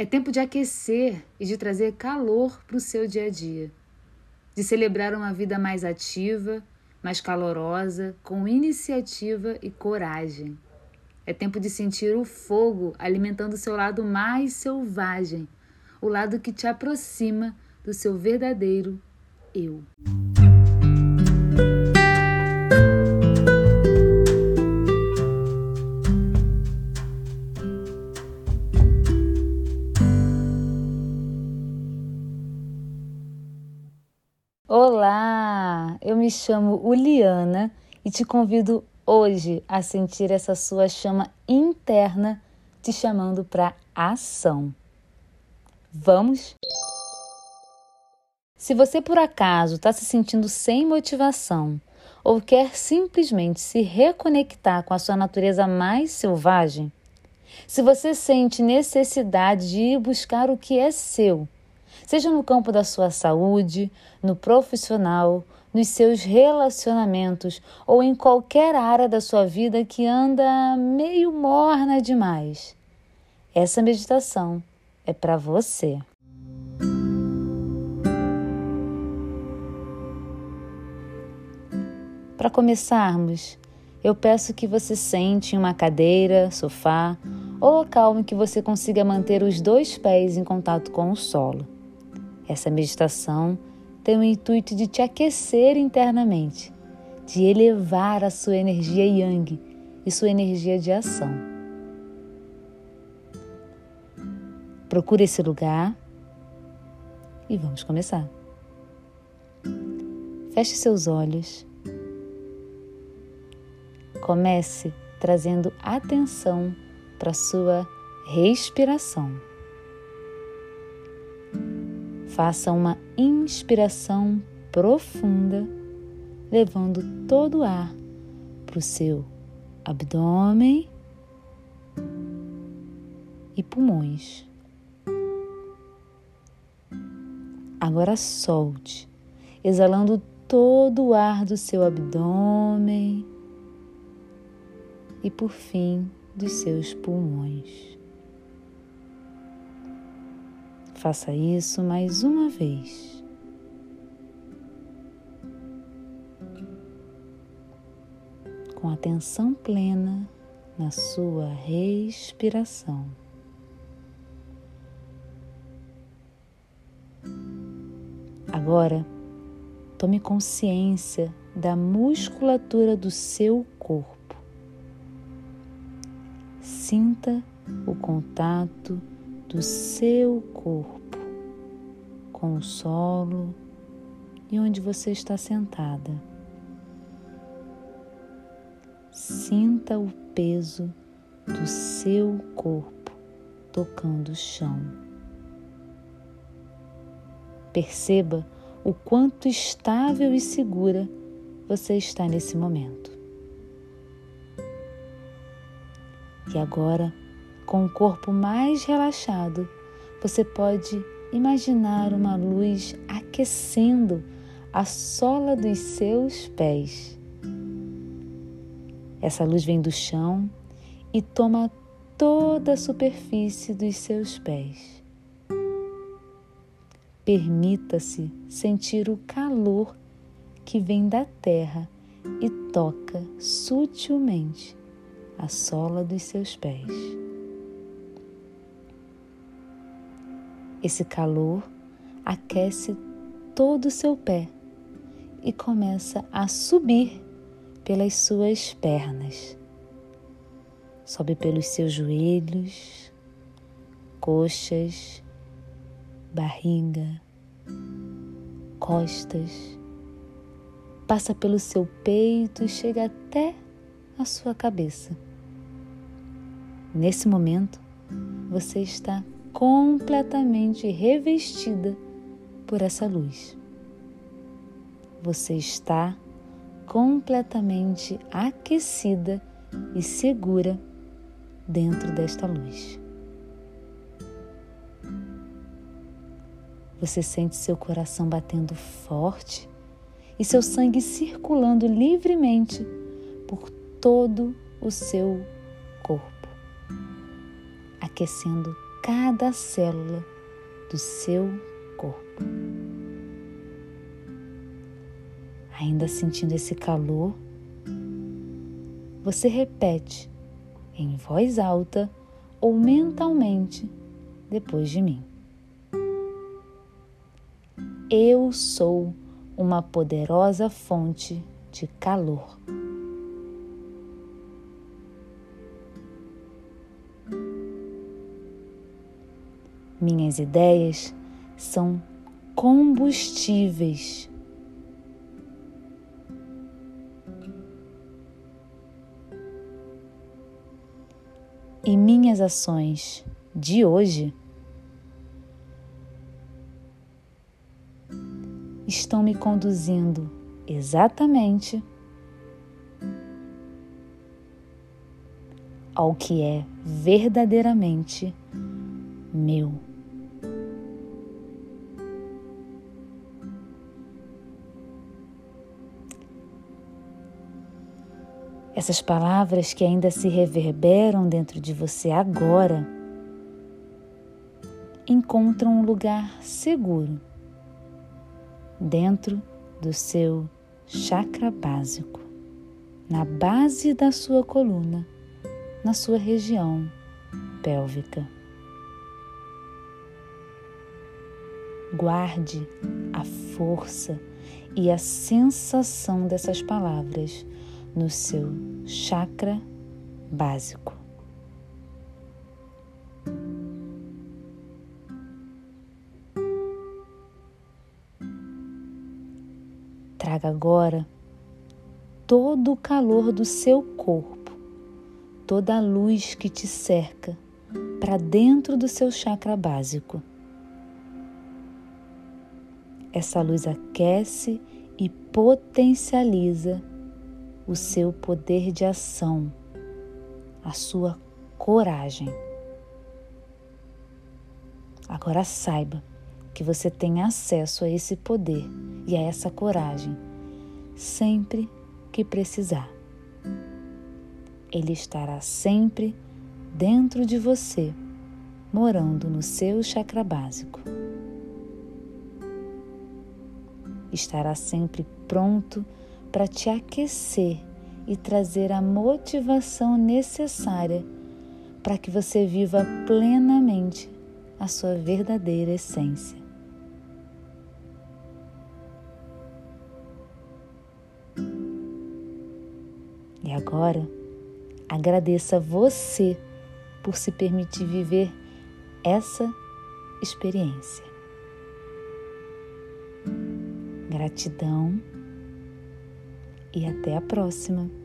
É tempo de aquecer e de trazer calor para o seu dia a dia, de celebrar uma vida mais ativa, mais calorosa, com iniciativa e coragem. É tempo de sentir o fogo alimentando o seu lado mais selvagem, o lado que te aproxima do seu verdadeiro eu. Olá, eu me chamo Uliana e te convido hoje a sentir essa sua chama interna te chamando para ação. Vamos? Se você por acaso está se sentindo sem motivação ou quer simplesmente se reconectar com a sua natureza mais selvagem, se você sente necessidade de ir buscar o que é seu, seja no campo da sua saúde, no profissional, nos seus relacionamentos ou em qualquer área da sua vida que anda meio morna demais. Essa meditação é para você. Para começarmos, eu peço que você sente em uma cadeira, sofá ou local em que você consiga manter os dois pés em contato com o solo. Essa meditação tem o intuito de te aquecer internamente, de elevar a sua energia yang e sua energia de ação. Procure esse lugar e vamos começar. Feche seus olhos. Comece trazendo atenção para sua respiração. Faça uma inspiração profunda, levando todo o ar para o seu abdômen e pulmões. Agora solte, exalando todo o ar do seu abdômen e, por fim, dos seus pulmões. Faça isso mais uma vez. Com atenção plena na sua respiração. Agora, tome consciência da musculatura do seu corpo. Sinta o contato do seu corpo com o solo e onde você está sentada. Sinta o peso do seu corpo tocando o chão. Perceba o quanto estável e segura você está nesse momento. E agora, com o corpo mais relaxado, você pode imaginar uma luz aquecendo a sola dos seus pés. Essa luz vem do chão e toma toda a superfície dos seus pés. Permita-se sentir o calor que vem da terra e toca sutilmente a sola dos seus pés. Esse calor aquece todo o seu pé e começa a subir pelas suas pernas. Sobe pelos seus joelhos, coxas, barriga, costas, passa pelo seu peito e chega até a sua cabeça. Nesse momento, você está completamente revestida por essa luz. Você está completamente aquecida e segura dentro desta luz. Você sente seu coração batendo forte e seu sangue circulando livremente por todo o seu corpo, aquecendo cada célula do seu corpo. Ainda sentindo esse calor, você repete em voz alta ou mentalmente depois de mim. Eu sou uma poderosa fonte de calor. Minhas ideias são combustíveis. E minhas ações de hoje estão me conduzindo exatamente ao que é verdadeiramente meu. Essas palavras que ainda se reverberam dentro de você agora encontram um lugar seguro dentro do seu chakra básico, na base da sua coluna, na sua região pélvica. Guarde a força e a sensação dessas palavras no seu chakra básico. Traga agora todo o calor do seu corpo, toda a luz que te cerca para dentro do seu chakra básico. Essa luz aquece e potencializa o seu poder de ação, a sua coragem. Agora saiba que você tem acesso a esse poder e a essa coragem sempre que precisar. Ele estará sempre dentro de você, morando no seu chakra básico. Estará sempre pronto para te aquecer e trazer a motivação necessária para que você viva plenamente a sua verdadeira essência. E agora, agradeça você por se permitir viver essa experiência. Gratidão e até a próxima.